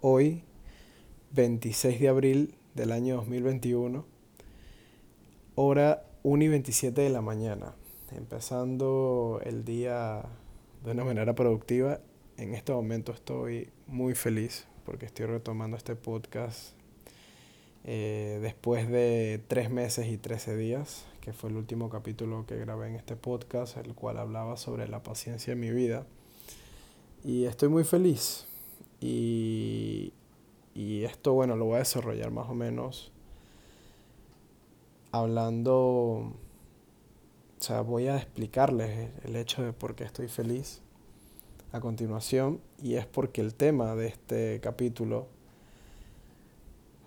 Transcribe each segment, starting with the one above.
hoy, 26 de abril del año 2021, hora 1 y 27 de la mañana, empezando el día de una manera productiva. En este momento estoy muy feliz porque estoy retomando este podcast eh, después de tres meses y 13 días, que fue el último capítulo que grabé en este podcast, el cual hablaba sobre la paciencia en mi vida. Y estoy muy feliz. Y, y esto, bueno, lo voy a desarrollar más o menos hablando, o sea, voy a explicarles el hecho de por qué estoy feliz a continuación. Y es porque el tema de este capítulo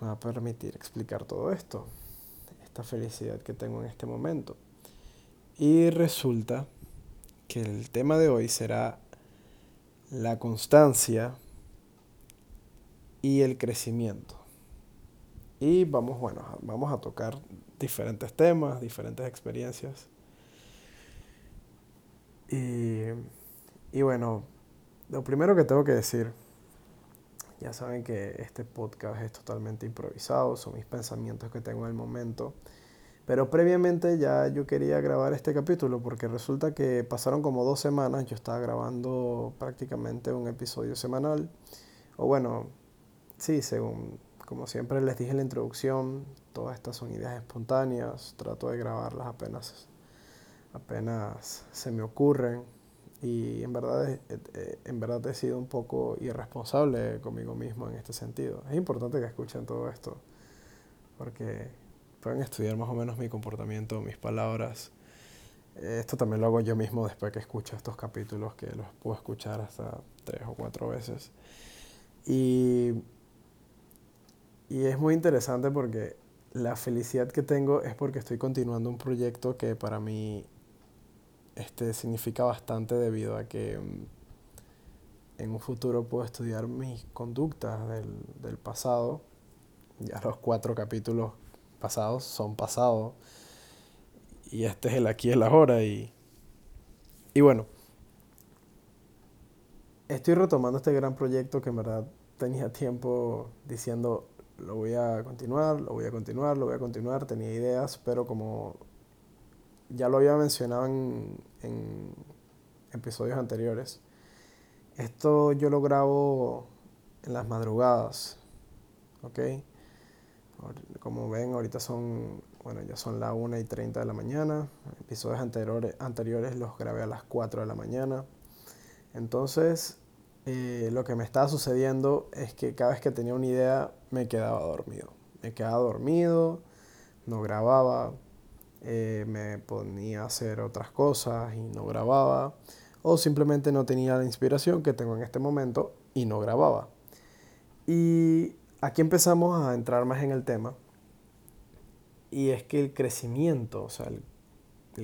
me va a permitir explicar todo esto, esta felicidad que tengo en este momento. Y resulta que el tema de hoy será la constancia y el crecimiento. Y vamos, bueno, vamos a tocar diferentes temas, diferentes experiencias. Y, y bueno, lo primero que tengo que decir ya saben que este podcast es totalmente improvisado, son mis pensamientos que tengo en el momento. Pero previamente ya yo quería grabar este capítulo porque resulta que pasaron como dos semanas, yo estaba grabando prácticamente un episodio semanal. O bueno, sí, según, como siempre les dije en la introducción, todas estas son ideas espontáneas, trato de grabarlas apenas, apenas se me ocurren y en verdad, en verdad he sido un poco irresponsable conmigo mismo en este sentido. Es importante que escuchen todo esto, porque pueden estudiar más o menos mi comportamiento, mis palabras. Esto también lo hago yo mismo después que escucho estos capítulos, que los puedo escuchar hasta tres o cuatro veces. Y, y es muy interesante porque la felicidad que tengo es porque estoy continuando un proyecto que para mí este, significa bastante debido a que mm, en un futuro puedo estudiar mis conductas del, del pasado. Ya los cuatro capítulos pasados son pasados. Y este es el aquí y el ahora. Y, y bueno, estoy retomando este gran proyecto que en verdad tenía tiempo diciendo lo voy a continuar, lo voy a continuar, lo voy a continuar. Tenía ideas, pero como ya lo había mencionado en, en episodios anteriores. Esto yo lo grabo en las madrugadas, ¿ok? Como ven, ahorita son, bueno, ya son las 1 y 30 de la mañana. Episodios anteriores, anteriores los grabé a las 4 de la mañana. Entonces, eh, lo que me estaba sucediendo es que cada vez que tenía una idea me quedaba dormido. Me quedaba dormido, no grababa, eh, me ponía a hacer otras cosas y no grababa, o simplemente no tenía la inspiración que tengo en este momento y no grababa. Y aquí empezamos a entrar más en el tema, y es que el crecimiento, o sea, el,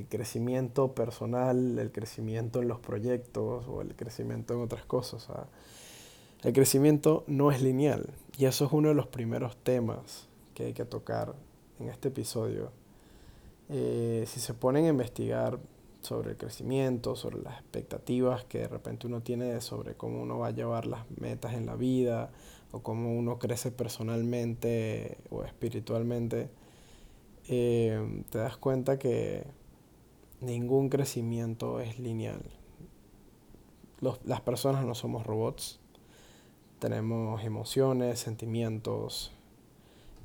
crecimiento personal, el crecimiento en los proyectos o el crecimiento en otras cosas, el crecimiento no es lineal, y eso es uno de los primeros temas que hay que tocar en este episodio. Eh, si se ponen a investigar sobre el crecimiento, sobre las expectativas que de repente uno tiene sobre cómo uno va a llevar las metas en la vida o cómo uno crece personalmente o espiritualmente, eh, te das cuenta que ningún crecimiento es lineal. las personas no somos robots, tenemos emociones, sentimientos,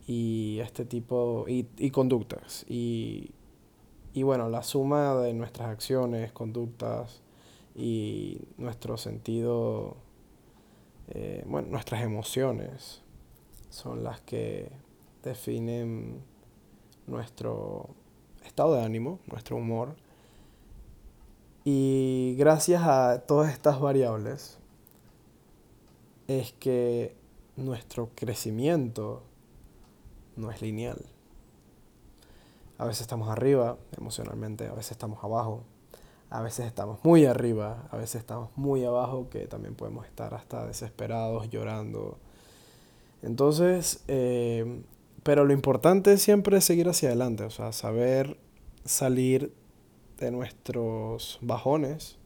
y este tipo, y, y conductas. Y, y bueno, la suma de nuestras acciones, conductas y nuestro sentido, eh, bueno, nuestras emociones son las que definen nuestro estado de ánimo, nuestro humor. Y gracias a todas estas variables es que nuestro crecimiento no es lineal. A veces estamos arriba emocionalmente, a veces estamos abajo, a veces estamos muy arriba, a veces estamos muy abajo, que también podemos estar hasta desesperados, llorando. Entonces, eh, pero lo importante siempre es seguir hacia adelante, o sea, saber salir de nuestros bajones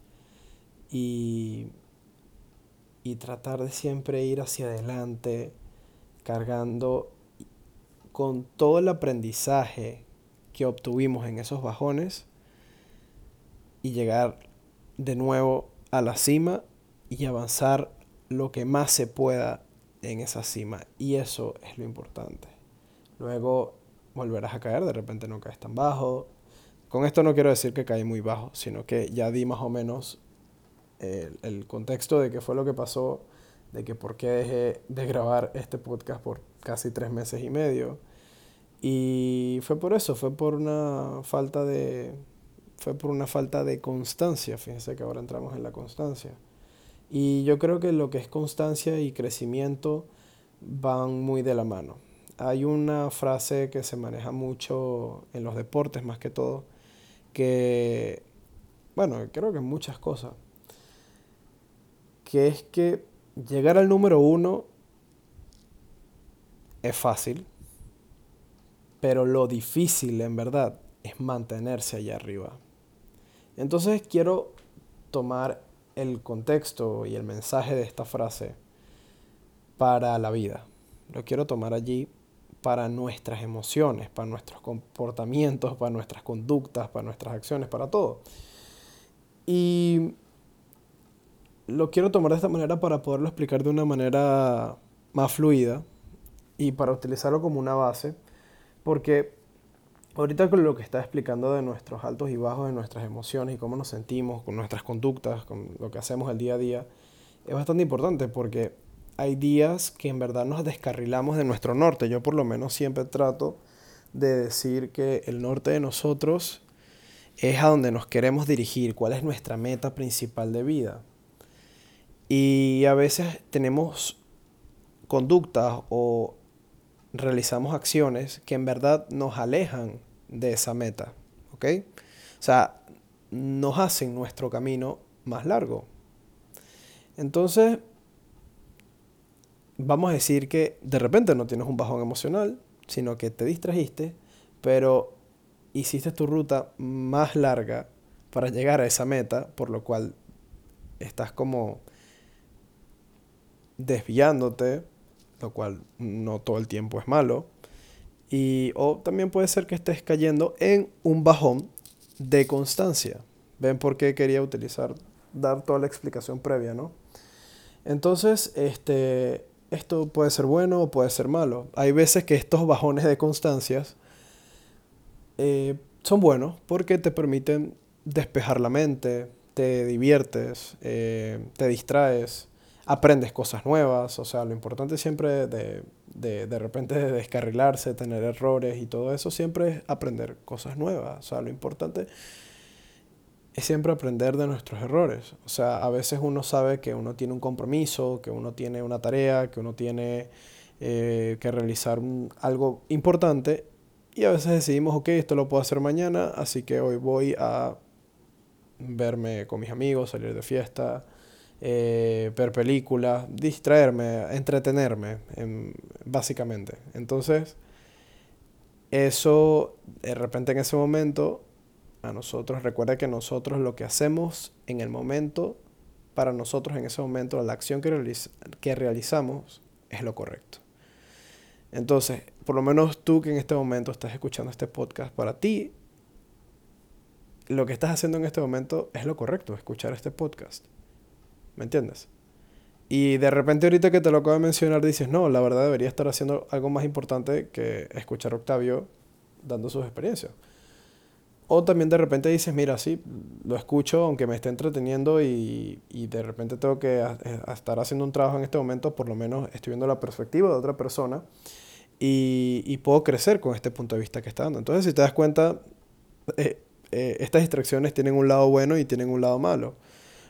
y, y tratar de siempre ir hacia adelante, cargando con todo el aprendizaje que obtuvimos en esos bajones y llegar de nuevo a la cima y avanzar lo que más se pueda en esa cima. Y eso es lo importante. Luego volverás a caer, de repente no caes tan bajo. Con esto no quiero decir que caí muy bajo, sino que ya di más o menos el, el contexto de qué fue lo que pasó, de que por qué dejé de grabar este podcast por casi tres meses y medio. Y fue por eso, fue por una falta de, fue por una falta de constancia. Fíjense que ahora entramos en la constancia. Y yo creo que lo que es constancia y crecimiento van muy de la mano. Hay una frase que se maneja mucho en los deportes más que todo, que, bueno, creo que muchas cosas, que es que llegar al número uno es fácil, pero lo difícil en verdad es mantenerse allá arriba. Entonces quiero tomar el contexto y el mensaje de esta frase para la vida. Lo quiero tomar allí para nuestras emociones, para nuestros comportamientos, para nuestras conductas, para nuestras acciones, para todo. Y lo quiero tomar de esta manera para poderlo explicar de una manera más fluida y para utilizarlo como una base, porque ahorita con lo que está explicando de nuestros altos y bajos, de nuestras emociones y cómo nos sentimos, con nuestras conductas, con lo que hacemos el día a día, es bastante importante porque hay días que en verdad nos descarrilamos de nuestro norte. Yo por lo menos siempre trato de decir que el norte de nosotros es a donde nos queremos dirigir, cuál es nuestra meta principal de vida. Y a veces tenemos conductas o realizamos acciones que en verdad nos alejan de esa meta, ¿ok? O sea, nos hacen nuestro camino más largo. Entonces, vamos a decir que de repente no tienes un bajón emocional, sino que te distrajiste, pero hiciste tu ruta más larga para llegar a esa meta, por lo cual estás como desviándote lo cual no todo el tiempo es malo. Y, o también puede ser que estés cayendo en un bajón de constancia. ¿Ven por qué quería utilizar, dar toda la explicación previa, no? Entonces, este, esto puede ser bueno o puede ser malo. Hay veces que estos bajones de constancias eh, son buenos porque te permiten despejar la mente, te diviertes, eh, te distraes, aprendes cosas nuevas, o sea, lo importante siempre de, de, de repente de descarrilarse, tener errores y todo eso, siempre es aprender cosas nuevas, o sea, lo importante es siempre aprender de nuestros errores, o sea, a veces uno sabe que uno tiene un compromiso, que uno tiene una tarea, que uno tiene eh, que realizar algo importante y a veces decidimos, ok, esto lo puedo hacer mañana, así que hoy voy a verme con mis amigos, salir de fiesta, eh, ver películas, distraerme, entretenerme, básicamente. Entonces, eso, de repente en ese momento, a nosotros, recuerda que nosotros lo que hacemos en el momento, para nosotros en ese momento, la acción que, que realizamos es lo correcto. Entonces, por lo menos tú que en este momento estás escuchando este podcast, para ti, lo que estás haciendo en este momento es lo correcto, escuchar este podcast. ¿Me entiendes? Y de repente ahorita que te lo acabo de mencionar dices, no, la verdad debería estar haciendo algo más importante que escuchar a Octavio dando sus experiencias. También de repente dices, mira, sí, lo escucho aunque me esté entreteniendo y, y de repente tengo que eh, estar haciendo un trabajo en este momento, por lo menos estoy viendo la perspectiva de otra persona y, y puedo crecer con este punto de vista que está dando. Entonces, si te das cuenta, eh, eh, estas distracciones tienen un lado bueno y tienen un lado malo.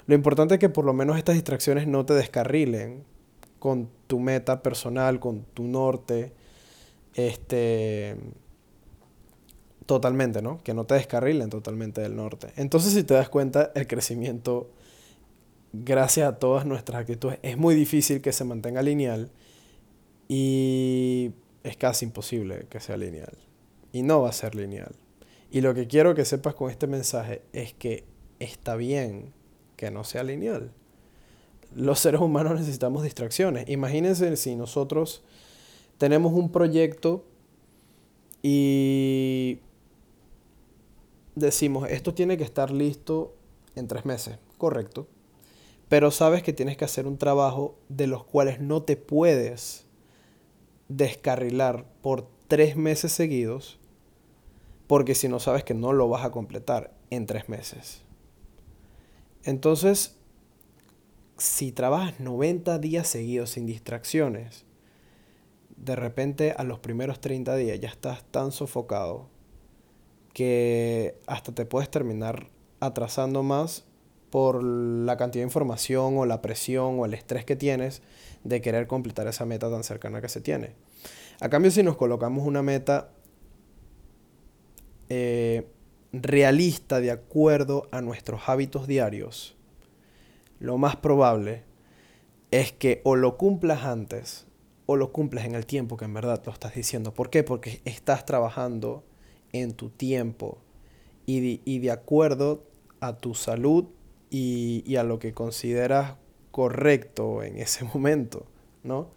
Lo importante es que por lo menos estas distracciones no te descarrilen con tu meta personal, con tu norte, este, totalmente, ¿no? Que no te descarrilen totalmente del norte. Entonces, si te das cuenta, el crecimiento, gracias a todas nuestras actitudes, es muy difícil que se mantenga lineal y es casi imposible que sea lineal. Y no va a ser lineal. Y lo que quiero que sepas con este mensaje es que está bien que no sea lineal. los seres humanos necesitamos distracciones. Imagínense si nosotros tenemos un proyecto y decimos, esto tiene que estar listo en tres meses, correcto. Pero sabes que tienes que hacer un trabajo de los cuales no te puedes descarrilar por tres meses seguidos, porque si no sabes que no lo vas a completar en tres meses. Entonces, si trabajas 90 días seguidos sin distracciones, de repente a los primeros 30 días ya estás tan sofocado que hasta te puedes terminar atrasando más por la cantidad de información o la presión o el estrés que tienes de querer completar esa meta tan cercana que se tiene. A cambio, si nos colocamos una meta eh, realista de acuerdo a nuestros hábitos diarios, lo más probable es que o lo cumplas antes o lo cumplas en el tiempo que en verdad lo estás diciendo. ¿Por qué? Porque estás trabajando en tu tiempo y de, acuerdo a tu salud y, a lo que consideras correcto en ese momento, ¿no?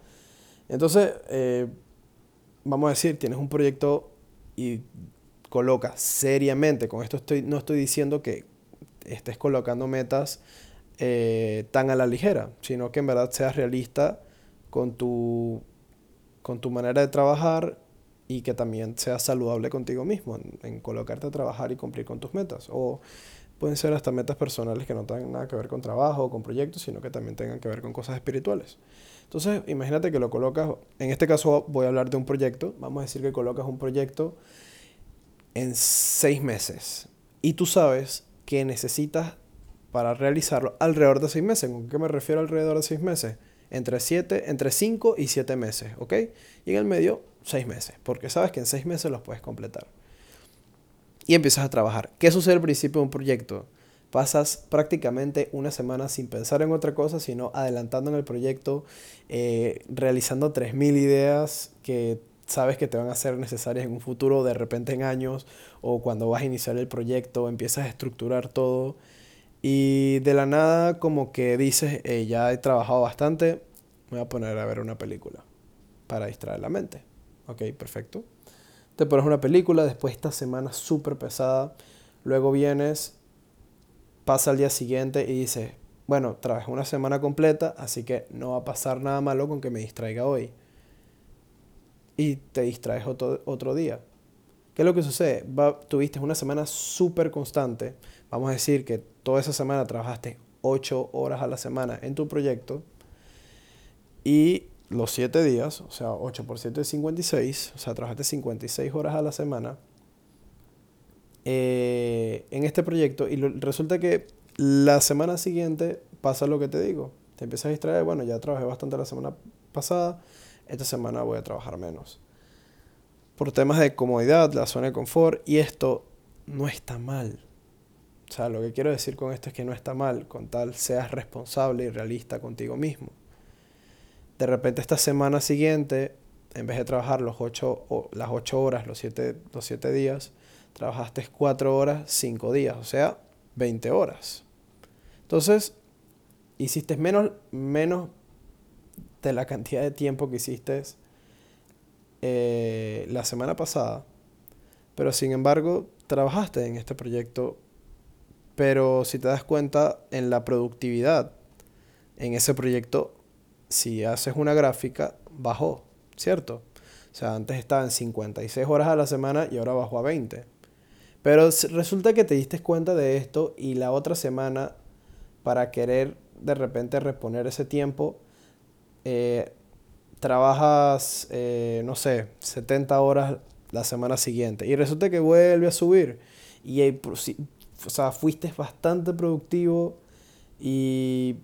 Entonces, eh, vamos a decir, tienes un proyecto y coloca seriamente, con esto estoy, no estoy diciendo que estés colocando metas eh, tan a la ligera, sino que en verdad seas realista con tu, con tu manera de trabajar y que también seas saludable contigo mismo en, en, colocarte a trabajar y cumplir con tus metas. O pueden ser hasta metas personales que no tengan nada que ver con trabajo o con proyectos, sino que también tengan que ver con cosas espirituales. Entonces, imagínate que lo colocas, en este caso voy a hablar de un proyecto, vamos a decir que colocas un proyecto en seis meses y tú sabes que necesitas para realizarlo alrededor de seis meses. ¿Con qué me refiero alrededor de seis meses? Entre, siete, entre cinco y siete meses, ¿ok? Y en el medio, seis meses, porque sabes que en seis meses los puedes completar. Y empiezas a trabajar. ¿Qué sucede al principio de un proyecto? Pasas prácticamente una semana sin pensar en otra cosa, sino adelantando en el proyecto, eh, realizando 3.000 ideas que sabes que te van a ser necesarias en un futuro, de repente en años, o cuando vas a iniciar el proyecto, empiezas a estructurar todo y de la nada como que dices, ya he trabajado bastante, me voy a poner a ver una película para distraer la mente. Ok, perfecto. Te pones una película, después esta semana súper pesada, luego vienes, pasa al día siguiente y dices, bueno, trabajé una semana completa, así que no va a pasar nada malo con que me distraiga hoy. Y te distraes otro, otro día. ¿Qué es lo que sucede? Tuviste una semana súper constante. Vamos a decir que toda esa semana trabajaste 8 horas a la semana en tu proyecto. Y los 7 días, o sea, 8 por 7 es 56, o sea, trabajaste 56 horas a la semana eh, en este proyecto. Y resulta que la semana siguiente pasa lo que te digo. Te empiezas a distraer, bueno, ya trabajé bastante la semana pasada, esta semana voy a trabajar menos por temas de comodidad, la zona de confort, y esto no está mal. O sea, lo que quiero decir con esto es que no está mal, con tal seas responsable y realista contigo mismo. De repente esta semana siguiente, en vez de trabajar los ocho, las 8 horas, los 7 los siete días, trabajaste 4 horas, 5 días, o sea, 20 horas. Entonces, hiciste menos, menos de la cantidad de tiempo que hiciste eh, la semana pasada, pero sin embargo trabajaste en este proyecto, pero si te das cuenta en la productividad en ese proyecto, si haces una gráfica, bajó, ¿cierto? O sea, antes estaba en 56 horas a la semana y ahora bajó a 20. Pero resulta que te diste cuenta de esto y la otra semana, para querer de repente reponer ese tiempo, eh, trabajas, eh, no sé, 70 horas la semana siguiente y resulta que vuelve a subir y o sea, fuiste bastante productivo y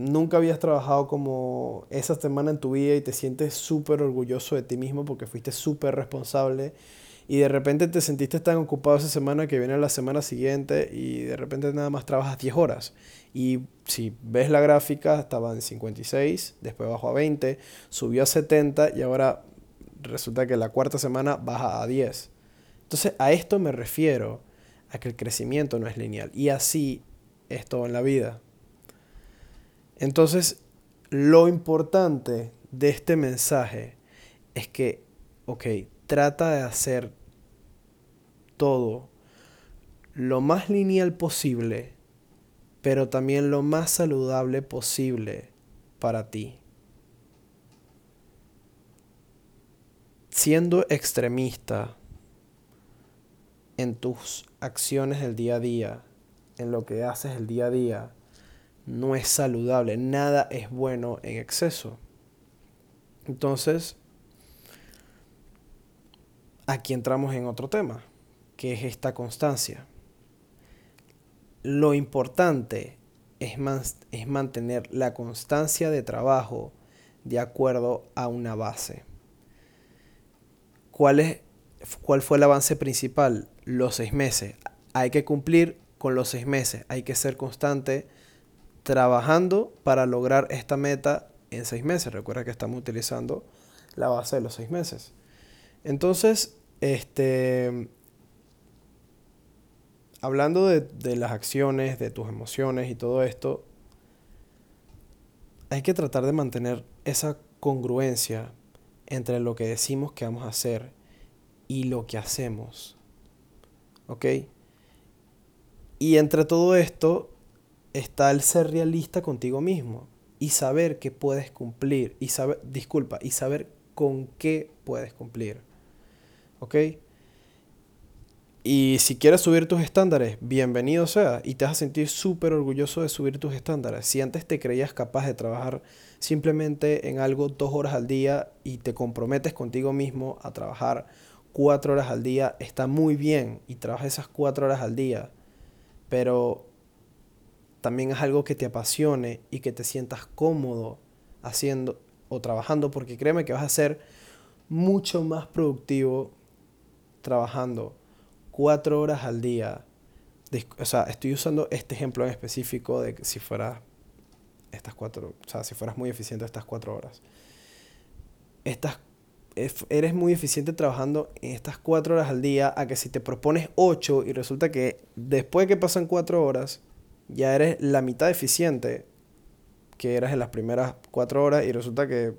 nunca habías trabajado como esa semana en tu vida y te sientes súper orgulloso de ti mismo porque fuiste súper responsable y de repente te sentiste tan ocupado esa semana que viene la semana siguiente y de repente nada más trabajas 10 horas. Y si ves la gráfica, estaba en 56, después bajó a 20, subió a 70 y ahora resulta que la cuarta semana baja a 10. Entonces a esto me refiero, a que el crecimiento no es lineal. Y así es todo en la vida. Entonces, lo importante de este mensaje es que, ok, trata de hacer todo lo más lineal posible, pero también lo más saludable posible para ti. Siendo extremista en tus acciones del día a día, en lo que haces el día a día, no es saludable. Nada es bueno en exceso. Entonces, aquí entramos en otro tema, que es esta constancia. Lo importante es, es mantener la constancia de trabajo de acuerdo a una base. ¿Cuál, es, ¿Cuál fue el avance principal? Los seis meses. Hay que cumplir con los seis meses. Hay que ser constante trabajando para lograr esta meta en seis meses. Recuerda que estamos utilizando la base de los seis meses. Entonces, este, hablando de, de, las acciones, de tus emociones y todo esto, hay que tratar de mantener esa congruencia entre lo que decimos que vamos a hacer y lo que hacemos. ¿Ok? Y entre todo esto está el ser realista contigo mismo y saber que puedes cumplir y saber, disculpa, y saber con qué puedes cumplir. ¿Ok? Y si quieres subir tus estándares, bienvenido sea. Y te vas a sentir súper orgulloso de subir tus estándares. Si antes te creías capaz de trabajar simplemente en algo dos horas al día y te comprometes contigo mismo a trabajar cuatro horas al día, está muy bien y trabajas esas cuatro horas al día. Pero también es algo que te apasione y que te sientas cómodo haciendo o trabajando, porque créeme que vas a ser mucho más productivo trabajando cuatro horas al día. O sea, estoy usando este ejemplo en específico de que si fueras estas cuatro, o sea, si fueras muy eficiente estas cuatro horas. Estas, eres muy eficiente trabajando en estas cuatro horas al día a que si te propones ocho y resulta que después que pasan cuatro horas ya eres la mitad eficiente que eras en las primeras cuatro horas y resulta que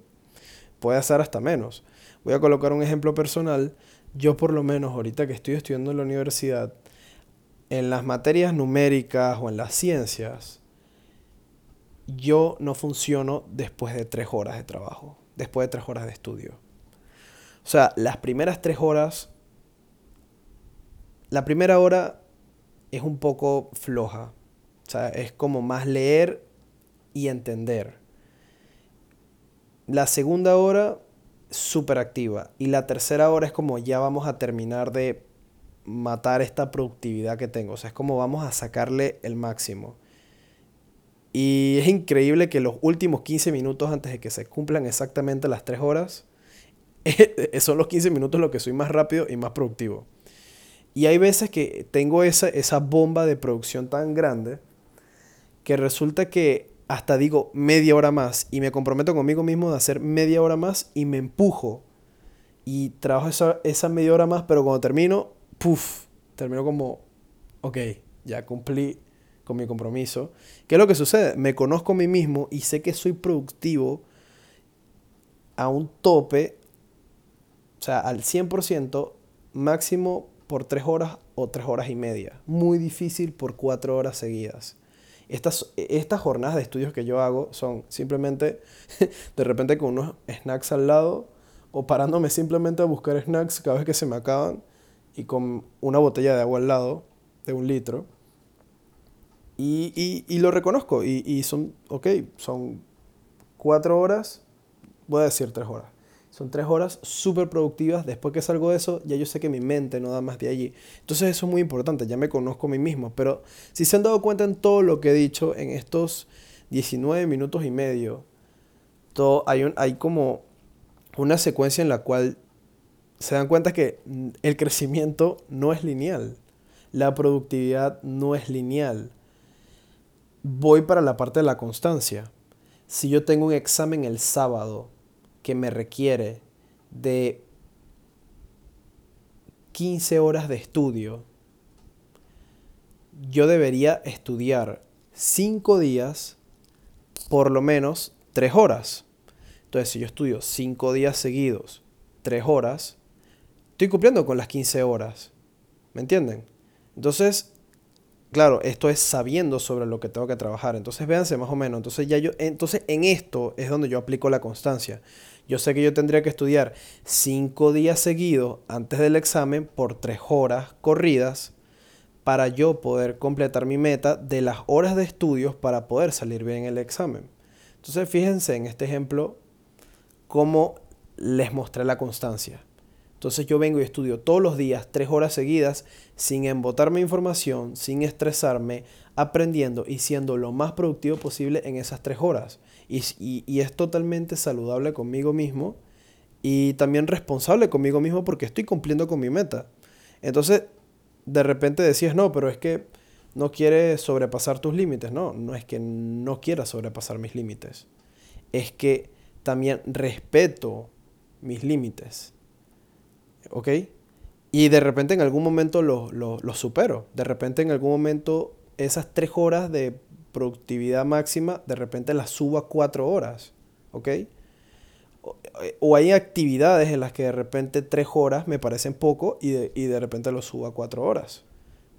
puede hacer hasta menos. Voy a colocar un ejemplo personal. Yo por lo menos ahorita que estoy estudiando en la universidad, en las materias numéricas o en las ciencias, yo no funciono después de tres horas de trabajo, después de tres horas de estudio. O sea, las primeras tres horas, la primera hora es un poco floja, o sea, es como más leer y entender. La segunda hora, súper activa. Y la tercera hora es como ya vamos a terminar de matar esta productividad que tengo. O sea, es como vamos a sacarle el máximo. Y es increíble que los últimos 15 minutos antes de que se cumplan exactamente las 3 horas, son los 15 minutos lo que soy más rápido y más productivo. Y hay veces que tengo esa, esa bomba de producción tan grande que resulta que hasta digo media hora más y me comprometo conmigo mismo de hacer media hora más y me empujo y trabajo esa, esa media hora más, pero cuando termino, puff, termino como, ok, ya cumplí con mi compromiso. ¿Qué es lo que sucede? Me conozco a mí mismo y sé que soy productivo a un tope, o sea, al 100%, máximo por tres horas o tres horas y media. Muy difícil por cuatro horas seguidas. Estas, estas jornadas de estudios que yo hago son simplemente de repente con unos snacks al lado o parándome simplemente a buscar snacks cada vez que se me acaban y con una botella de agua al lado de un litro. Y, y, y lo reconozco y, y son, ok, son cuatro horas, voy a decir tres horas. Son tres horas súper productivas. Después que salgo de eso, ya yo sé que mi mente no da más de allí. Entonces eso es muy importante. Ya me conozco a mí mismo. Pero si se han dado cuenta en todo lo que he dicho en estos 19 minutos y medio, todo, hay, un, hay como una secuencia en la cual se dan cuenta que el crecimiento no es lineal. La productividad no es lineal. Voy para la parte de la constancia. Si yo tengo un examen el sábado, que me requiere de 15 horas de estudio, yo debería estudiar 5 días, por lo menos tres horas. Entonces, si yo estudio cinco días seguidos, tres horas, estoy cumpliendo con las 15 horas. ¿Me entienden? Entonces, claro, esto es sabiendo sobre lo que tengo que trabajar. Entonces, véanse más o menos. Entonces, ya yo, entonces en esto es donde yo aplico la constancia. Yo sé que yo tendría que estudiar cinco días seguidos antes del examen por tres horas corridas para yo poder completar mi meta de las horas de estudios para poder salir bien el examen. Entonces, fíjense en este ejemplo cómo les mostré la constancia. Entonces yo vengo y estudio todos los días, tres horas seguidas, sin embotarme información, sin estresarme, aprendiendo y siendo lo más productivo posible en esas tres horas. Y, es totalmente saludable conmigo mismo y también responsable conmigo mismo porque estoy cumpliendo con mi meta. Entonces, de repente decías, no, pero es que no quieres sobrepasar tus límites. No, no es que no quiera sobrepasar mis límites. Es que también respeto mis límites. ¿Ok? Y de repente en algún momento los lo, supero. De repente en algún momento esas tres horas de productividad máxima, de repente las subo a cuatro horas, ¿ok? O, hay actividades en las que de repente tres horas me parecen poco y de, y de repente lo subo a cuatro horas.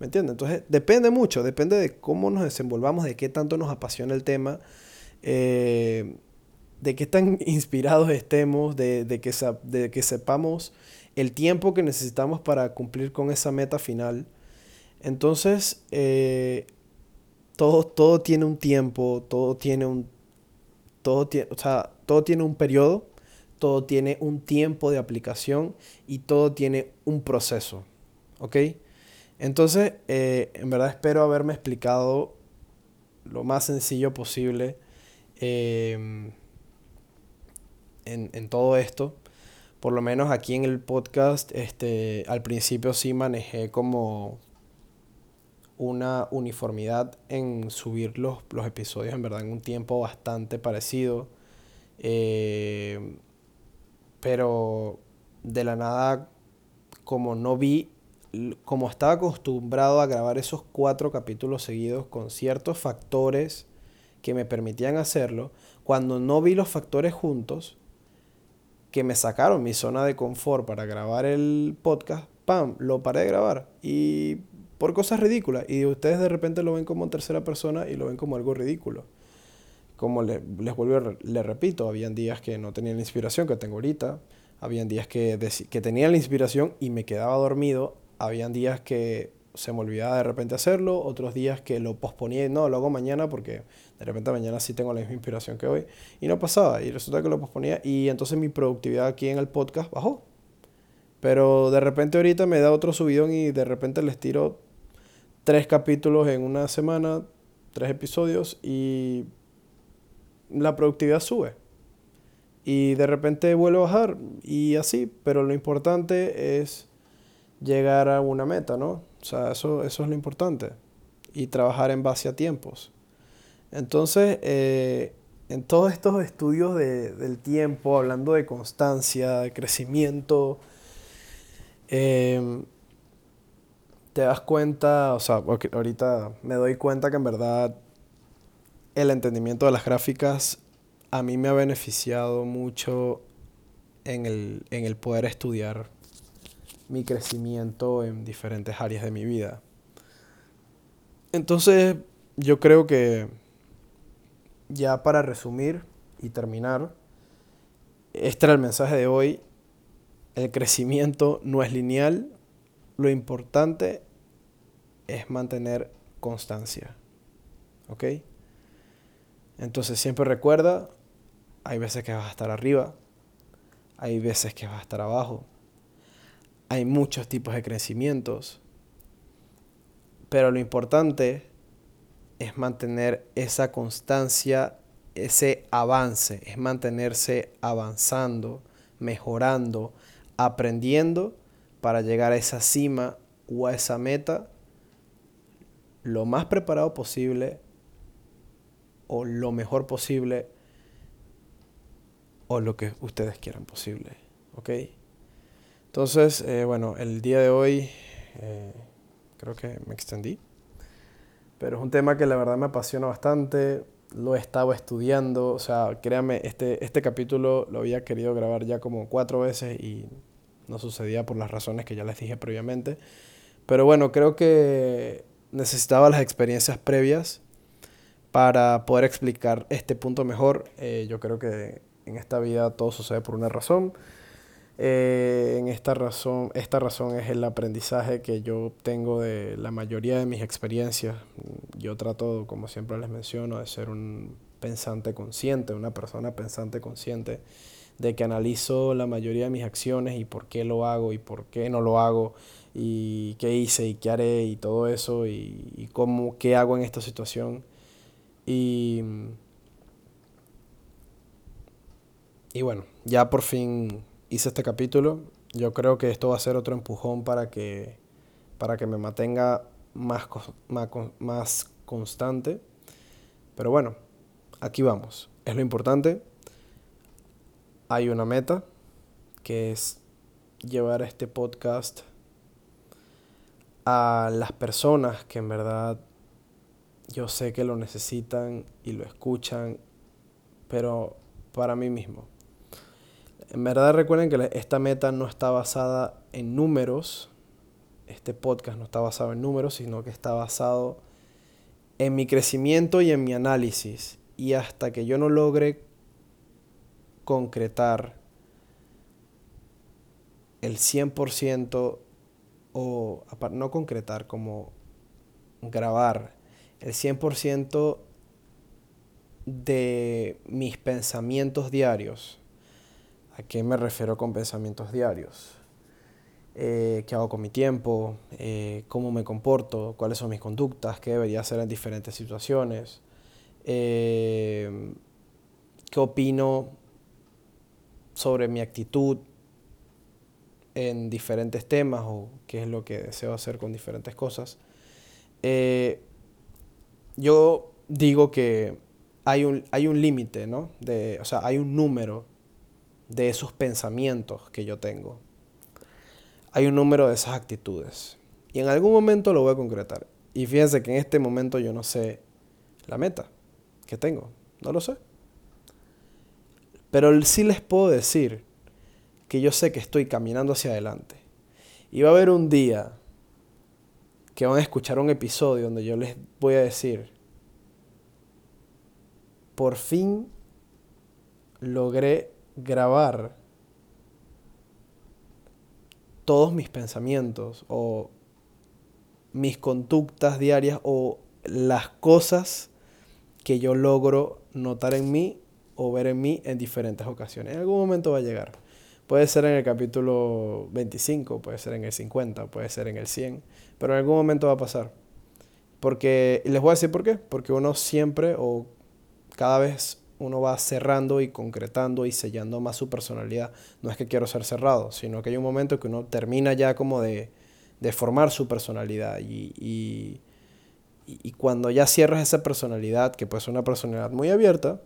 ¿Me entiendes? Entonces depende mucho, depende de cómo nos desenvolvamos, de qué tanto nos apasiona el tema, eh, de qué tan inspirados estemos, de, de, que, de que sepamos el tiempo que necesitamos para cumplir con esa meta final. Entonces, eh, todo, todo tiene un tiempo, todo tiene un, todo o sea, todo tiene un periodo, todo tiene un tiempo de aplicación y todo tiene un proceso. ¿Ok? Entonces, eh, en verdad espero haberme explicado lo más sencillo posible em, en, en todo esto por lo menos aquí en el podcast, este, al principio sí manejé como una uniformidad en subir los, episodios, en verdad, en un tiempo bastante parecido. Eh, pero de la nada, como no vi, como estaba acostumbrado a grabar esos cuatro capítulos seguidos con ciertos factores que me permitían hacerlo, cuando no vi los factores juntos, que me sacaron mi zona de confort para grabar el podcast, ¡pam! Lo paré de grabar. Y por cosas ridículas. Y ustedes de repente lo ven como en tercera persona y lo ven como algo ridículo. Como les, les vuelvo, les repito, habían días que no tenía la inspiración que tengo ahorita. Habían días que, que tenía la inspiración y me quedaba dormido. Habían días que se me olvidaba de repente hacerlo, otros días que lo posponía y no, lo hago mañana porque de repente mañana sí tengo la misma inspiración que hoy y no pasaba y resulta que lo posponía y entonces mi productividad aquí en el podcast bajó. Pero de repente ahorita me da otro subidón y de repente les tiro tres capítulos en una semana, tres episodios y la productividad sube. Y de repente vuelve a bajar y así, pero lo importante es llegar a una meta, ¿no? O sea, eso, eso es lo importante. Y trabajar en base a tiempos. Entonces, eh, en todos estos estudios de, del tiempo, hablando de constancia, de crecimiento, em, te das cuenta, o sea, ahorita me doy cuenta que en verdad el entendimiento de las gráficas a mí me ha beneficiado mucho en el, en el poder estudiar mi crecimiento en diferentes áreas de mi vida. Entonces, yo creo que ya para resumir y terminar, este era el mensaje de hoy. El crecimiento no es lineal. Lo importante es mantener constancia. ¿Ok? Entonces siempre recuerda, hay veces que vas a estar arriba, hay veces que vas a estar abajo, hay muchos tipos de crecimientos, pero lo importante es mantener esa constancia, ese avance, es mantenerse avanzando, mejorando, aprendiendo para llegar a esa cima o a esa meta lo más preparado posible o lo mejor posible o lo que ustedes quieran posible. ¿Ok? Entonces, eh, bueno, el día de hoy eh, creo que me extendí, pero es un tema que la verdad me apasiona bastante. lo he estado estudiando, o sea, créame, este, este capítulo lo había querido grabar ya como cuatro veces y no sucedía por las razones que ya les dije previamente. Pero bueno, creo que necesitaba las experiencias previas para poder explicar este punto mejor. Eh, yo creo que en esta vida todo sucede por una razón. Eh, en esta razón, esta razón es el aprendizaje que yo tengo de la mayoría de mis experiencias. Yo trato, como siempre les menciono, de ser un pensante consciente, una persona pensante consciente, de que analizo la mayoría de mis acciones y por qué lo hago y por qué no lo hago y qué hice y qué haré y todo eso y, y cómo, qué hago en esta situación. Y, y bueno, ya por fin hice este capítulo. Yo creo que esto va a ser otro empujón para que, para que me mantenga más, más, más constante. Pero bueno, aquí vamos. Es lo importante. Hay una meta que es llevar este podcast a las personas que en verdad yo sé que lo necesitan y lo escuchan, pero para mí mismo. En verdad recuerden que esta meta no está basada en números, este podcast no está basado en números, sino que está basado en mi crecimiento y en mi análisis. Y hasta que yo no logre concretar el 100% o no concretar, como grabar el 100% de mis pensamientos diarios ¿A qué me refiero con pensamientos diarios? Eh, ¿Qué hago con mi tiempo? Eh, ¿Cómo me comporto? ¿Cuáles son mis conductas? ¿Qué debería hacer en diferentes situaciones? Eh, ¿Qué opino sobre mi actitud en diferentes temas o qué es lo que deseo hacer con diferentes cosas? yo digo que hay un, hay un límite, ¿no? De, o sea, hay un número de esos pensamientos que yo tengo. Hay un número de esas actitudes. Y en algún momento lo voy a concretar. Y fíjense que en este momento yo no sé la meta que tengo. No lo sé. Pero sí les puedo decir que yo sé que estoy caminando hacia adelante. Y va a haber un día que van a escuchar un episodio donde yo les voy a decir, por fin logré grabar todos mis pensamientos o mis conductas diarias o las cosas que yo logro notar en mí o ver en mí en diferentes ocasiones. En algún momento va a llegar. Puede ser en el capítulo 25, puede ser en el 50, puede ser en el 100, pero en algún momento va a pasar. Porque, y les voy a decir por qué, porque uno siempre o cada vez uno va cerrando y concretando y sellando más su personalidad. No es que quiero ser cerrado, sino que hay un momento que uno termina ya como de, formar su personalidad y, y, cuando ya cierras esa personalidad, que puede ser una personalidad muy abierta,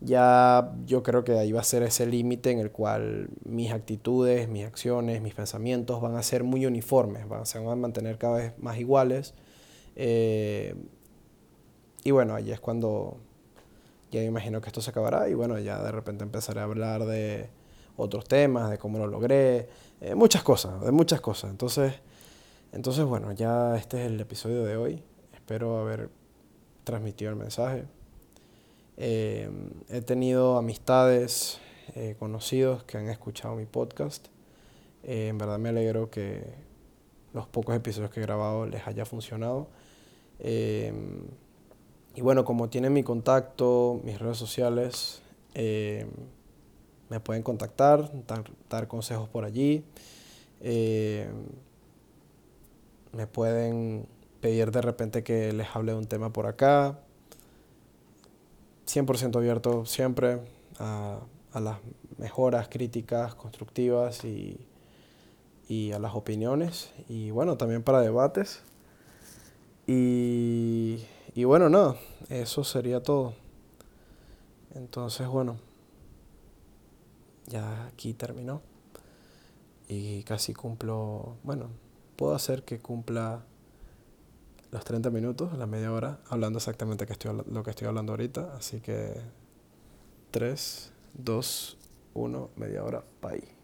ya yo creo que ahí va a ser ese límite en el cual mis actitudes, mis acciones, mis pensamientos van a ser muy uniformes, van, se van a mantener cada vez más iguales. Eh, y bueno, ahí es cuando ya me imagino que esto se acabará y bueno, ya de repente empezaré a hablar de otros temas, de cómo lo logré, eh, muchas cosas, de muchas cosas. Entonces, entonces, bueno, ya este es el episodio de hoy. Espero haber transmitido el mensaje. Eh, he tenido amistades, eh, conocidos que han escuchado mi podcast. en verdad me alegro que los pocos episodios que he grabado les haya funcionado. Y bueno, como tienen mi contacto, mis redes sociales, eh, me pueden contactar, dar, consejos por allí. Eh, me pueden pedir de repente que les hable de un tema por acá. 100% abierto siempre a, a, las mejoras, críticas, constructivas y, y a las opiniones. Y bueno, también para debates. Y y bueno, nada, eso sería todo. Entonces, bueno, ya aquí terminó. Y casi cumplo, bueno, puedo hacer que cumpla los 30 minutos, la media hora, hablando exactamente que estoy, lo que estoy hablando ahorita. Así que 3, 2, 1, media hora, bye.